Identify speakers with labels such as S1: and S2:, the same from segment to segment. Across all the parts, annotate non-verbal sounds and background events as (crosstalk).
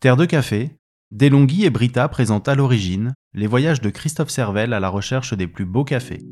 S1: Terre de café, Delonghi et Brita présentent à l'origine les voyages de Christophe Servel à la recherche des plus beaux cafés.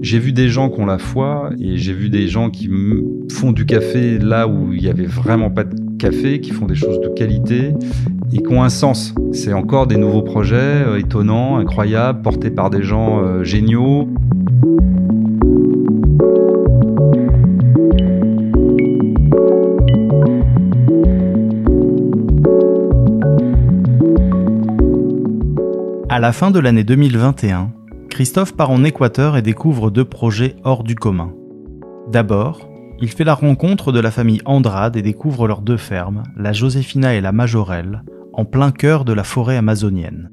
S2: J'ai vu des gens qui ont la foi et j'ai vu des gens qui font du café là où il n'y avait vraiment pas de café, qui font des choses de qualité et qui ont un sens. C'est encore des nouveaux projets euh, étonnants, incroyables, portés par des gens euh, géniaux.
S1: À la fin de l'année 2021, Christophe part en Équateur et découvre deux projets hors du commun. D'abord, il fait la rencontre de la famille Andrade et découvre leurs deux fermes, la Josefina et la Majorelle, en plein cœur de la forêt amazonienne.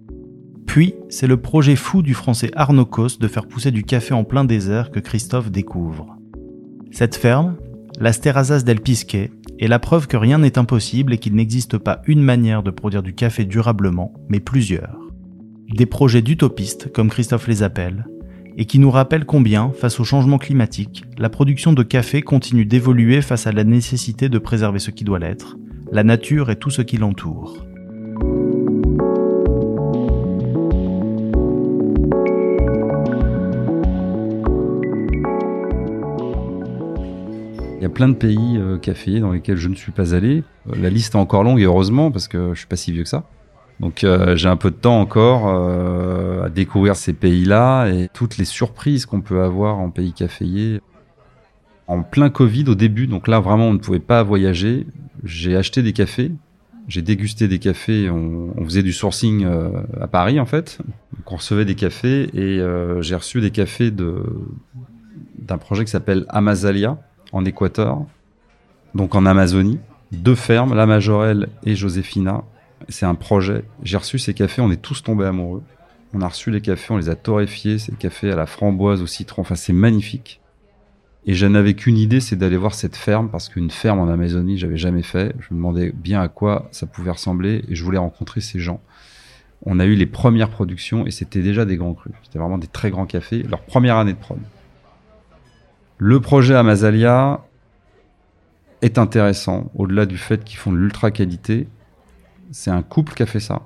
S1: Puis, c'est le projet fou du français Arnaud Cos de faire pousser du café en plein désert que Christophe découvre. Cette ferme, las Terrazas del Pisque, est la preuve que rien n'est impossible et qu'il n'existe pas une manière de produire du café durablement, mais plusieurs des projets d'utopistes, comme Christophe les appelle, et qui nous rappellent combien, face au changement climatique, la production de café continue d'évoluer face à la nécessité de préserver ce qui doit l'être, la nature et tout ce qui l'entoure.
S2: Il y a plein de pays euh, caféiers dans lesquels je ne suis pas allé. La liste est encore longue et heureusement parce que je suis pas si vieux que ça. Donc euh, j'ai un peu de temps encore euh, à découvrir ces pays-là et toutes les surprises qu'on peut avoir en pays caféier. En plein Covid au début, donc là vraiment on ne pouvait pas voyager, j'ai acheté des cafés, j'ai dégusté des cafés, on, faisait du sourcing euh, à Paris en fait, donc on recevait des cafés et j'ai reçu des cafés de d'un projet qui s'appelle Amazalia en Équateur, donc en Amazonie, deux fermes, la Majorelle et Josefina, c'est un projet. J'ai reçu ces cafés, on est tous tombés amoureux. On a reçu les cafés, on les a torréfiés, ces cafés à la framboise, au citron, enfin c'est magnifique. Et je n'avais qu'une idée, c'est d'aller voir cette ferme, parce qu'une ferme en Amazonie, j'avais jamais fait. Je me demandais bien à quoi ça pouvait ressembler, et je voulais rencontrer ces gens. On a eu les premières productions, et c'était déjà des grands crus. C'était vraiment des très grands cafés, leur première année de prod. Le projet Amazalia est intéressant, au-delà du fait qu'ils font de l'ultra qualité c'est un couple qui a fait ça.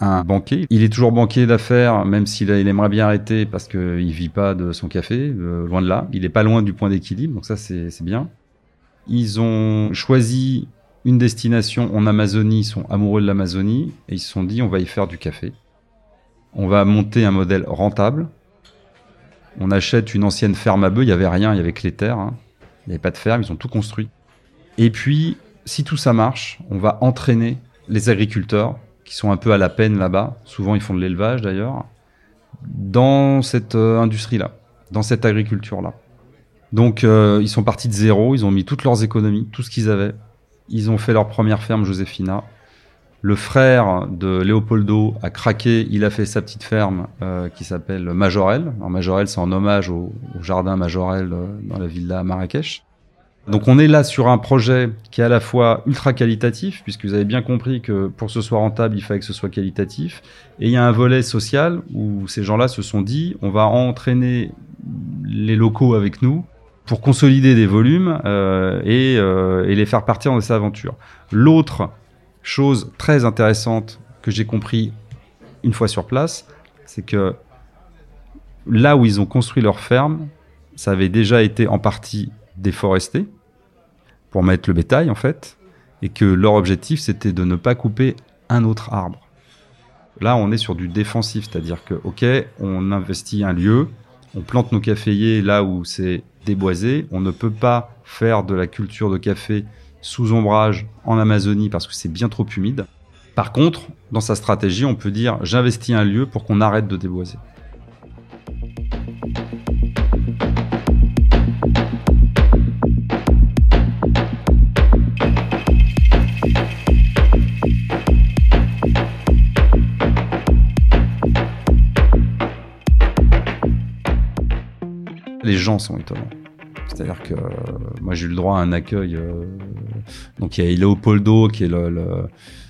S2: Un banquier. Il est toujours banquier d'affaires, même s'il il aimerait bien arrêter parce qu'il vit pas de son café, euh, loin de là. Il est pas loin du point d'équilibre, donc ça c'est bien. Ils ont choisi une destination en Amazonie, ils sont amoureux de l'Amazonie, et ils se sont dit on va y faire du café. On va monter un modèle rentable. On achète une ancienne ferme à bœufs, il y avait rien, il y avait que les terres. Hein. Il n'y avait pas de ferme, ils ont tout construit. Et puis, si tout ça marche, on va entraîner les agriculteurs, qui sont un peu à la peine là-bas, souvent ils font de l'élevage d'ailleurs, dans cette euh, industrie-là, dans cette agriculture-là. Donc euh, ils sont partis de zéro, ils ont mis toutes leurs économies, tout ce qu'ils avaient. Ils ont fait leur première ferme, Josefina. Le frère de Leopoldo a craqué, il a fait sa petite ferme euh, qui s'appelle Majorel. Alors Majorel, c'est en hommage au, jardin Majorel dans la villa Marrakech. Donc on est là sur un projet qui est à la fois ultra qualitatif, puisque vous avez bien compris que pour que ce soit rentable, il fallait que ce soit qualitatif. Et il y a un volet social où ces gens-là se sont dit, on va entraîner les locaux avec nous pour consolider des volumes euh, et, euh, et, les faire partir dans ces aventures. L'autre chose très intéressante que j'ai compris une fois sur place, c'est que là où ils ont construit leur ferme, ça avait déjà été en partie déforesté pour mettre le bétail en fait, et que leur objectif c'était de ne pas couper un autre arbre. Là, on est sur du défensif, c'est-à-dire que ok, on investit un lieu, on plante nos caféiers là où c'est déboisé, on ne peut pas faire de la culture de café sous ombrage en Amazonie parce que c'est bien trop humide. Par contre, dans sa stratégie, on peut dire j'investis un lieu pour qu'on arrête de déboiser. Les gens sont étonnants. C'est-à-dire que euh, moi j'ai eu le droit à un accueil. Euh, donc il y a Leopoldo qui est le,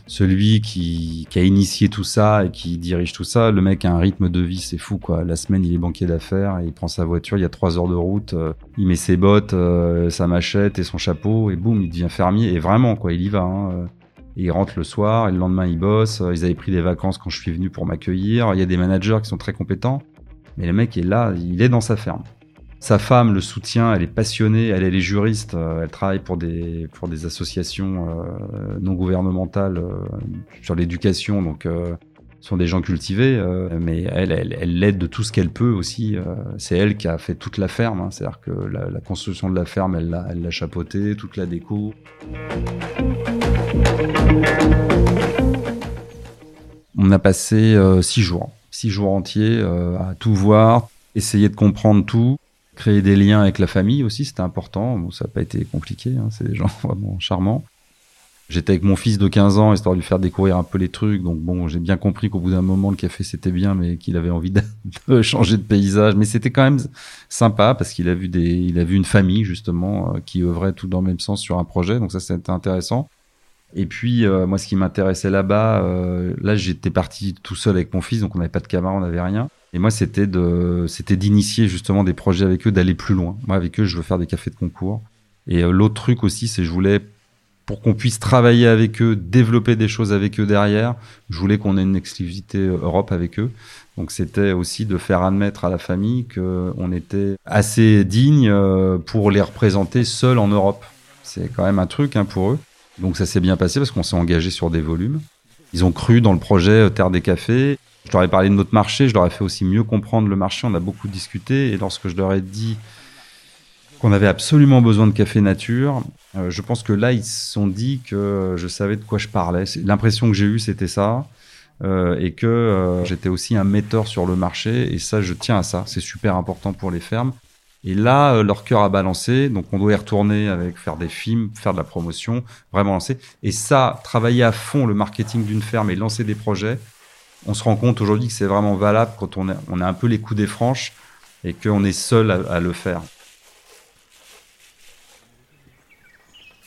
S2: celui qui, a initié tout ça et qui dirige tout ça, le mec a un rythme de vie, c'est fou quoi. La semaine, il est banquier d'affaires, il prend sa voiture, il y a trois heures de route, euh, il met ses bottes, sa machette et son chapeau et boum, il devient fermier. Et vraiment quoi, il y va. Hein. Il rentre le soir et le lendemain il bosse. Ils avaient pris des vacances quand je suis venu pour m'accueillir. Il y a des managers qui sont très compétents, mais le mec est là, il est dans sa ferme. Sa femme le soutient, elle est passionnée, elle, est juriste, euh, elle travaille pour des, pour des associations euh, non gouvernementales euh, sur l'éducation, donc ce sont des gens cultivés, mais elle, elle, l'aide de tout ce qu'elle peut aussi. c'est elle qui a fait toute la ferme, hein. c'est-à-dire que la, construction de la ferme, elle l'a, elle l'a chapeauté, toute la déco. On a passé six jours, six jours entiers à tout voir, essayer de comprendre tout. Créer des liens avec la famille aussi, c'était important. Bon, ça n'a pas été compliqué, hein, c'est des gens (laughs) vraiment charmants. J'étais avec mon fils de 15 ans, histoire de lui faire découvrir un peu les trucs. Donc bon, j'ai bien compris qu'au bout d'un moment, le café c'était bien, mais qu'il avait envie (laughs) de, changer de paysage. Mais c'était quand même sympa parce qu'il a vu des, il a vu une famille justement euh, qui œuvrait tout dans le même sens sur un projet. Donc ça, c'était intéressant. Et puis euh, moi, ce qui m'intéressait là-bas, euh, là, j'étais parti tout seul avec mon fils, donc on n'avait pas de camarade, on n'avait rien. Et moi, c'était de, c'était d'initier justement des projets avec eux, d'aller plus loin. Moi, avec eux, je veux faire des cafés de concours. Et euh, l'autre truc aussi, c'est je voulais, pour qu'on puisse travailler avec eux, développer des choses avec eux derrière, je voulais qu'on ait une exclusivité euh, Europe avec eux. Donc c'était aussi de faire admettre à la famille qu'on était assez digne euh, pour les représenter seuls en Europe. C'est quand même un truc hein, pour eux. Donc ça s'est bien passé parce qu'on s'est engagé sur des volumes. Ils ont cru dans le projet Terre des Cafés je leur ai parlé de notre marché, je leur ai fait aussi mieux comprendre le marché, on a beaucoup discuté, et lorsque je leur ai dit qu'on avait absolument besoin de café nature, euh, je pense que là, ils se sont dit que je savais de quoi je parlais. L'impression que j'ai eue, c'était ça. Euh, et que euh, j'étais aussi un metteur sur le marché, et ça, je tiens à ça. C'est super important pour les fermes. Et là, leur cœur a balancé, donc on doit y retourner avec faire des films, faire de la promotion, vraiment lancer. Et ça, travailler à fond le marketing d'une ferme et lancer des projets, on se rend compte aujourd'hui que c'est vraiment valable quand on, a un peu les coups des franches et qu'on est seul à, le faire.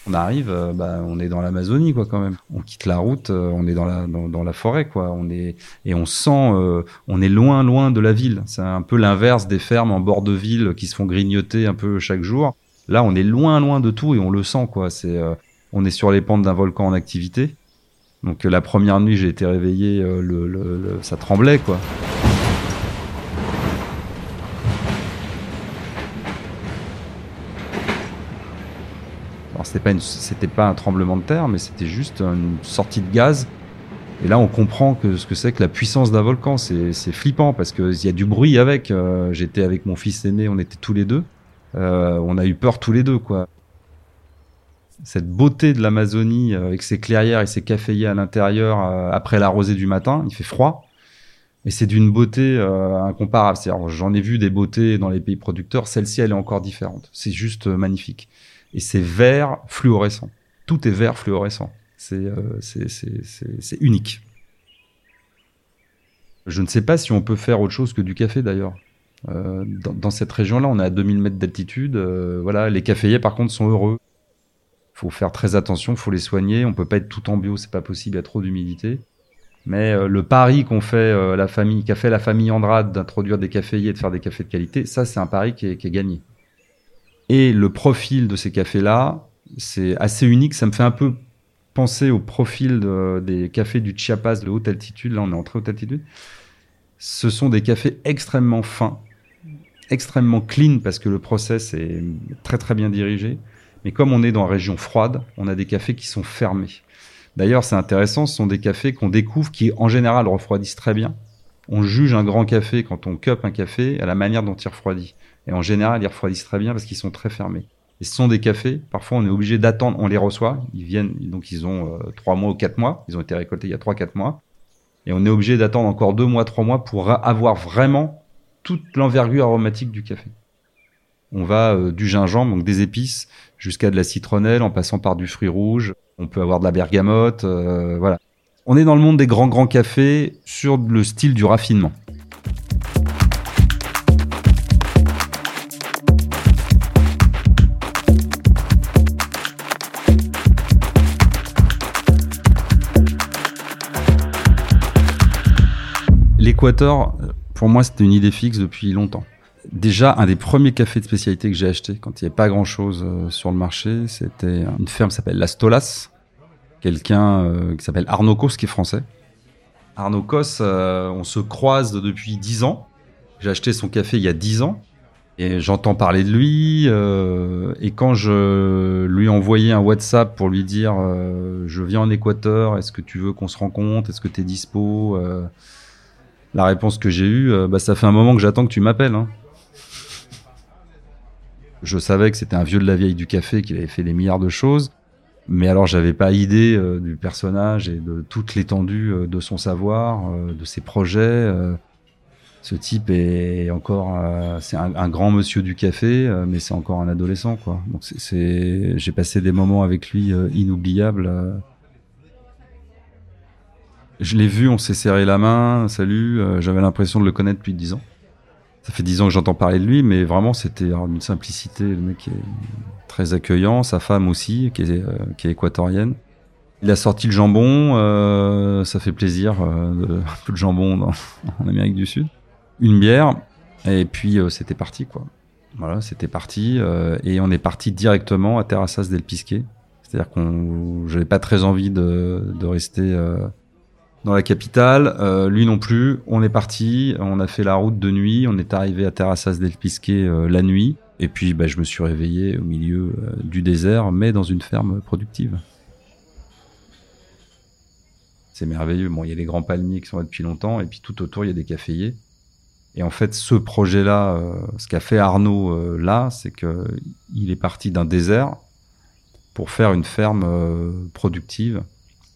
S2: On arrive, euh, bah, on est dans l'Amazonie quoi quand même. On quitte la route, euh, on est dans la dans, la forêt quoi. On est et on sent, euh, on est loin loin de la ville. C'est un peu l'inverse des fermes en bord de ville qui se font grignoter un peu chaque jour. Là, on est loin loin de tout et on le sent quoi. C'est on est sur les pentes d'un volcan en activité. Donc euh, la première nuit, j'ai été réveillé, euh, ça tremblait quoi. C'était pas c'était pas un tremblement de terre, mais c'était juste une sortie de gaz. Et là, on comprend que ce que c'est que la puissance d'un volcan. C'est flippant parce qu'il y a du bruit avec. Euh, j'étais avec mon fils aîné, on était tous les deux. on a eu peur tous les deux, quoi cette beauté de l'Amazonie euh, avec ses clairières et ses caféiers à l'intérieur euh, après la rosée du matin. Il fait froid. Et c'est d'une beauté euh, incomparable. J'en ai vu des beautés dans les pays producteurs. Celle-ci, elle est encore différente. C'est juste magnifique. Et c'est vert fluorescent. Tout est vert fluorescent. C'est unique. Je ne sais pas si on peut faire autre chose que du café d'ailleurs. dans, cette région-là, on est à 2000 mètres d'altitude. voilà, les caféiers, par contre, sont heureux faut faire très attention, faut les soigner. On peut pas être tout en bio, c'est pas possible, il y a trop d'humidité. Mais euh, le pari qu'on fait euh, la famille, qu'a fait la famille Andrade d'introduire des caféiers et de faire des cafés de qualité, ça c'est un pari qui est, gagné. Et le profil de ces cafés-là, c'est assez unique. Ça me fait un peu penser au profil des cafés du Chiapas de haute altitude. Là, on est en très haute altitude. Ce sont des cafés extrêmement fins, extrêmement clean parce que le process est très très bien dirigé. Mais comme on est dans une région froide, on a des cafés qui sont fermés. D'ailleurs, c'est intéressant, ce sont des cafés qu'on découvre qui, en général, refroidissent très bien. On juge un grand café quand on cup un café à la manière dont il refroidit. Et en général, ils refroidissent très bien parce qu'ils sont très fermés. Et ce sont des cafés, parfois on est obligé d'attendre, on les reçoit, ils viennent, donc ils ont euh, trois mois ou quatre mois, ils ont été récoltés il y a trois, quatre mois. Et on est obligé d'attendre encore deux mois, trois mois pour avoir vraiment toute l'envergure aromatique du café. On va euh, du gingembre, donc des épices, jusqu'à de la citronnelle, en passant par du fruit rouge. On peut avoir de la bergamote, euh, voilà. On est dans le monde des grands grands cafés sur le style du raffinement. L'Équateur, pour moi, c'était une idée fixe depuis longtemps. Déjà, un des premiers cafés de spécialité que j'ai acheté quand il n'y avait pas grand-chose euh, sur le marché, c'était une ferme qui s'appelle Las Tolas. Quelqu'un euh, qui s'appelle Arnaud Cos, qui est français. Arnaud Cos, euh, on se croise depuis dix ans. J'ai acheté son café il y a dix ans. Et j'entends parler de lui. et quand je lui envoyais un WhatsApp pour lui dire Je viens en Équateur, est-ce que tu veux qu'on se rencontre Est-ce que tu es dispo La réponse que j'ai eue bah, Ça fait un moment que j'attends que tu m'appelles. Hein. Je savais que c'était un vieux de la vieille du café, qu'il avait fait des milliards de choses. Mais alors, j'avais pas idée euh, du personnage et de toute l'étendue euh, de son savoir, euh, de ses projets. ce type est encore, c'est un, grand monsieur du café, mais c'est encore un adolescent, quoi. Donc, j'ai passé des moments avec lui inoubliables. Je l'ai vu, on s'est serré la main, salut. j'avais l'impression de le connaître depuis dix ans ça fait dix ans que j'entends parler de lui, mais vraiment c'était une simplicité. Le mec est très accueillant, sa femme aussi, qui est, euh, équatorienne. Il a sorti le jambon, euh, ça fait plaisir, un peu de (laughs) jambon (laughs) en Amérique du Sud. Une bière, et puis euh, c'était parti quoi. Voilà, c'était parti, et on est parti directement à Terrassas del Pisquet. C'est-à-dire qu'on, j'avais pas très envie de, de rester dans la capitale. Euh, lui non plus. On est parti. On a fait la route de nuit. On est arrivé à Terrassas del Pisquet euh, la nuit. Et puis, bah, je me suis réveillé au milieu euh, du désert, mais dans une ferme productive. C'est merveilleux. Bon, il y a les grands palmiers qui sont là depuis longtemps, et puis tout autour, il y a des caféiers. Et en fait, ce projet-là, ce qu'a fait Arnaud là, c'est que il est parti d'un désert pour faire une ferme productive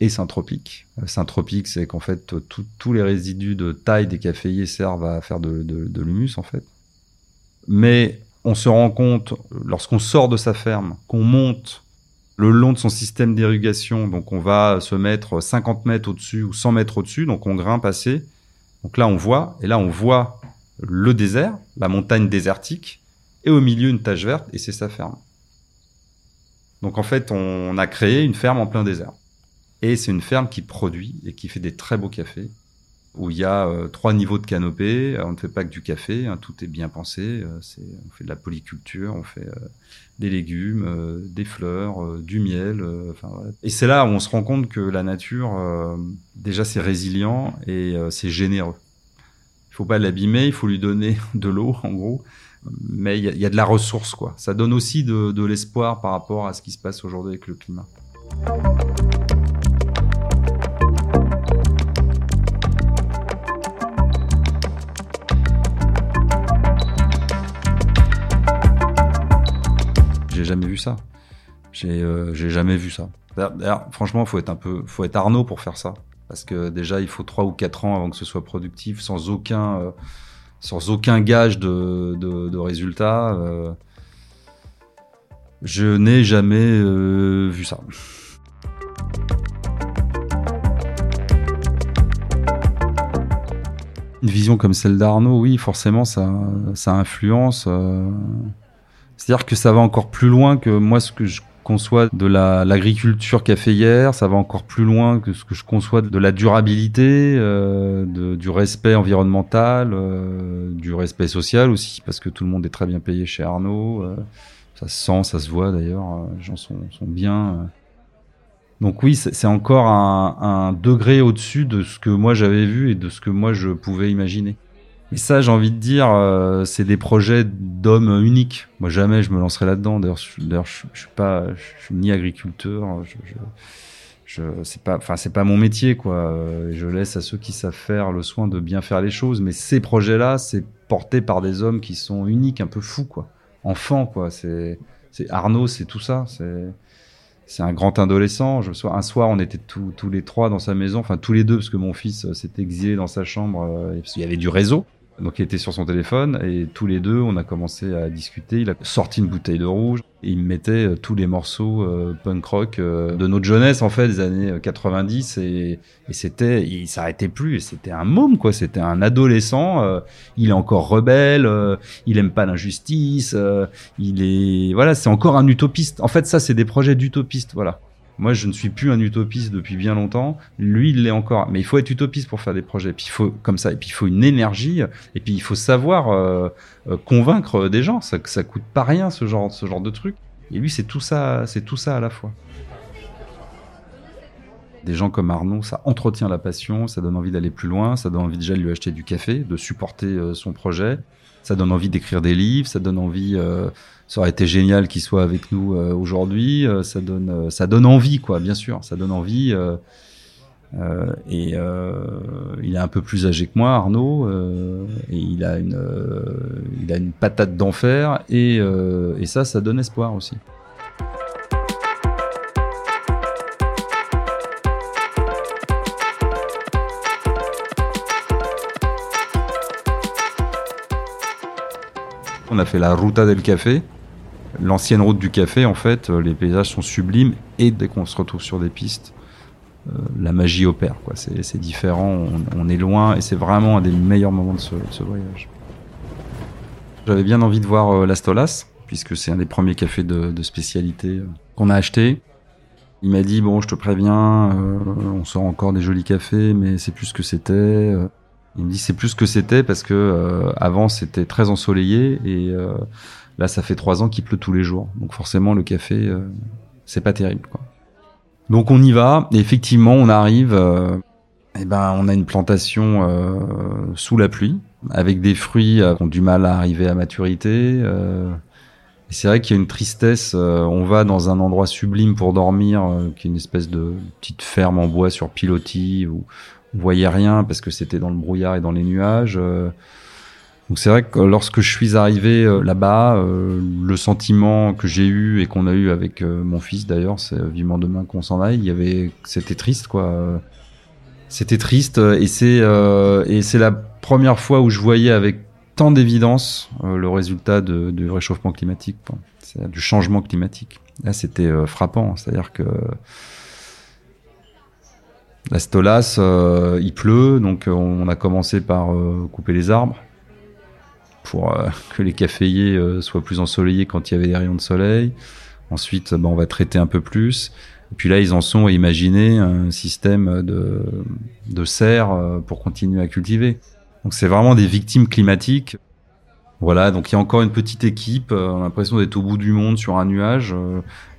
S2: et syntropique. Euh, syntropique, c'est qu'en fait, tous les résidus de taille des caféiers servent à faire de, de, l'humus, en fait. Mais on se rend compte, lorsqu'on sort de sa ferme, qu'on monte le long de son système d'irrigation, donc on va se mettre 50 mètres au-dessus ou 100 mètres au-dessus, donc on grimpe assez. Donc là, on voit, et là, on voit le désert, la montagne désertique, et au milieu, une tache verte, et c'est sa ferme. Donc en fait, on a créé une ferme en plein désert. Et c'est une ferme qui produit et qui fait des très beaux cafés, où il y a euh, trois niveaux de canopée. On ne fait pas que du café, hein, tout est bien pensé. Euh, on fait de la polyculture, on fait euh, des légumes, des fleurs, du miel. Et c'est là où on se rend compte que la nature, déjà, c'est résilient et c'est généreux. Il faut pas l'abîmer, il faut lui donner (laughs) de l'eau, en gros. Mais il y, a de la ressource, quoi. Ça donne aussi de l'espoir par rapport à ce qui se passe aujourd'hui avec le climat. Jamais vu ça. J'ai euh, jamais vu ça. D'ailleurs, franchement, faut être un peu, faut être Arnaud pour faire ça, parce que déjà, il faut trois ou quatre ans avant que ce soit productif, sans aucun, euh, sans aucun gage de, de, résultat. Euh. je n'ai jamais vu ça. Une vision comme celle d'Arnaud, oui, forcément, ça, ça influence. C'est-à-dire que ça va encore plus loin que moi ce que je conçois de l'agriculture caféière, ça va encore plus loin que ce que je conçois de la durabilité, euh, du respect environnemental, euh, du respect social aussi, parce que tout le monde est très bien payé chez Arnaud. Euh, ça se sent, ça se voit d'ailleurs, les gens sont, bien. Donc oui, c'est encore un degré au-dessus de ce que moi j'avais vu et de ce que moi je pouvais imaginer. Et ça, j'ai envie de dire, euh, c'est des projets d'hommes uniques. Moi, jamais je me lancerai là-dedans. D'ailleurs, je, je, suis pas, je suis ni agriculteur. Je, je, je c'est pas, enfin, c'est pas mon métier, quoi. Je laisse à ceux qui savent faire le soin de bien faire les choses. Mais ces projets-là, c'est porté par des hommes qui sont uniques, un peu fous, quoi. Enfants, quoi. C'est, c'est Arnaud, c'est tout ça. C'est, c'est un grand adolescent. Je, un soir, on était tous, les trois dans sa maison, enfin tous les deux, parce que mon fils euh, s'était exilé dans sa chambre, euh, parce qu'il y avait du réseau. Donc il était sur son téléphone et tous les deux, on a commencé à discuter. Il a sorti une bouteille de rouge et il me mettait euh, tous les morceaux euh, punk rock euh, de notre jeunesse en fait, des années 90 et, et c'était, il s'arrêtait plus. C'était un môme quoi, c'était un adolescent. il est encore rebelle, il aime pas l'injustice. il est, voilà, c'est encore un utopiste. En fait, ça c'est des projets d'utopistes, voilà. Moi, je ne suis plus un utopiste depuis bien longtemps. Lui, il l'est encore. Mais il faut être utopiste pour faire des projets. Puis il faut comme ça. Et puis il faut une énergie. Et puis il faut savoir euh, euh, convaincre des gens. Ça, ça coûte pas rien ce genre, ce genre de truc. Et lui, c'est tout ça, c'est tout ça à la fois. Des gens comme Arnaud, ça entretient la passion, ça donne envie d'aller plus loin, ça donne envie déjà de lui acheter du café, de supporter euh, son projet, ça donne envie d'écrire des livres, ça donne envie ça aurait été génial qu'il soit avec nous euh, aujourd'hui. Euh, ça donne, euh, ça donne envie, quoi, bien sûr. Ça donne envie. et il est un peu plus âgé que moi, Arnaud, et il a une, il a une patate d'enfer, et, et ça, ça donne espoir aussi. On a fait la Ruta del Café, l'ancienne route du café, en fait, euh, les paysages sont sublimes et dès qu'on se retrouve sur des pistes, euh, la magie opère. Quoi. C'est, différent, on, est loin et c'est vraiment un des meilleurs moments de ce, voyage. J'avais bien envie de voir euh, l'Astolas, puisque c'est un des premiers cafés de, spécialité qu'on a acheté. Il m'a dit bon, je te préviens, on sort encore des jolis cafés, mais c'est plus ce que c'était. Il me dit c'est plus ce que c'était parce que avant c'était très ensoleillé et Là, ça fait trois ans qu'il pleut tous les jours. Donc forcément, le café, euh, c'est pas terrible. Quoi. Donc on y va. Et effectivement, on arrive. Euh, eh ben, on a une plantation euh, sous la pluie, avec des fruits qui ont du mal à arriver à maturité. et c'est vrai qu'il y a une tristesse. on va dans un endroit sublime pour dormir, qui est une espèce de petite ferme en bois sur pilotis où on voyait rien parce que c'était dans le brouillard et dans les nuages. Donc c'est vrai que lorsque je suis arrivé euh, là-bas, euh, le sentiment que j'ai eu et qu'on a eu avec euh, mon fils d'ailleurs, c'est vivement demain qu'on s'en aille. Il y avait, c'était triste quoi. C'était triste et c'est et c'est la première fois où je voyais avec tant d'évidence le résultat de, du réchauffement climatique, du changement climatique. Là, c'était frappant. C'est-à-dire que la Stolas, il pleut, donc on a commencé par couper les arbres pour euh, (laughs) que les caféiers euh, soient plus ensoleillés quand il y avait des rayons de soleil. Ensuite, bah, on va traiter un peu plus. Et puis là, ils en sont à imaginer un système de, de serre euh, pour continuer à cultiver. Donc c'est vraiment des victimes climatiques. Voilà, donc il y a encore une petite équipe. On a l'impression d'être au bout du monde sur un nuage.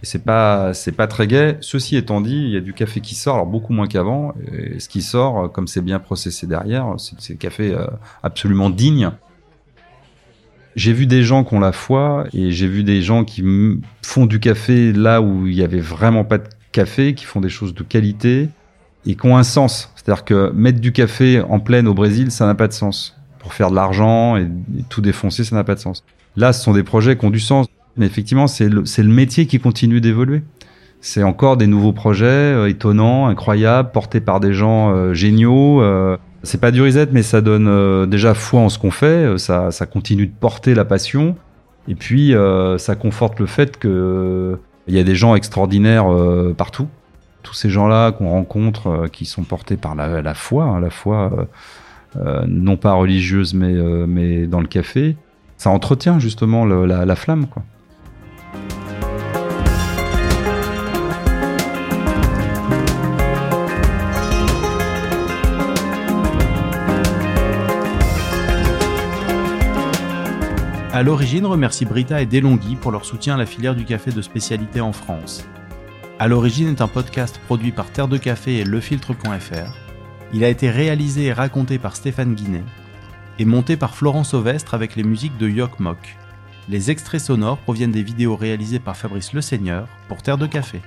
S2: Et c'est pas, c'est pas très gai. Ceci étant dit, il y a du café qui sort, alors beaucoup moins qu'avant. Et ce qui sort, comme c'est bien processé derrière, c'est, des café absolument digne. J'ai vu des gens qui ont la foi et j'ai vu des gens qui font du café là où il y avait vraiment pas de café, qui font des choses de qualité et qui ont un sens. C'est-à-dire que mettre du café en pleine au Brésil, ça n'a pas de sens. Pour faire de l'argent et, tout défoncer, ça n'a pas de sens. Là, ce sont des projets qui ont du sens. Mais effectivement, c'est le, métier qui continue d'évoluer. C'est encore des nouveaux projets euh, étonnants, incroyables, portés par des gens euh, géniaux. Euh, c'est pas du reset, mais ça donne déjà foi en ce qu'on fait. Ça, continue de porter la passion. Et puis, ça conforte le fait que il y a des gens extraordinaires partout. Tous ces gens-là qu'on rencontre, qui sont portés par la, foi, hein, la foi non pas religieuse, mais, mais dans le café, ça entretient justement la, la flamme, quoi.
S1: À l'origine, remercie Brita et Delonghi pour leur soutien à la filière du café de spécialité en France. À l'origine est un podcast produit par Terre de Café et lefiltre.fr. Il a été réalisé et raconté par Stéphane Guinet et monté par Florence Ovestre avec les musiques de Yok Mok. Les extraits sonores proviennent des vidéos réalisées par Fabrice Le Seigneur pour Terre de Café.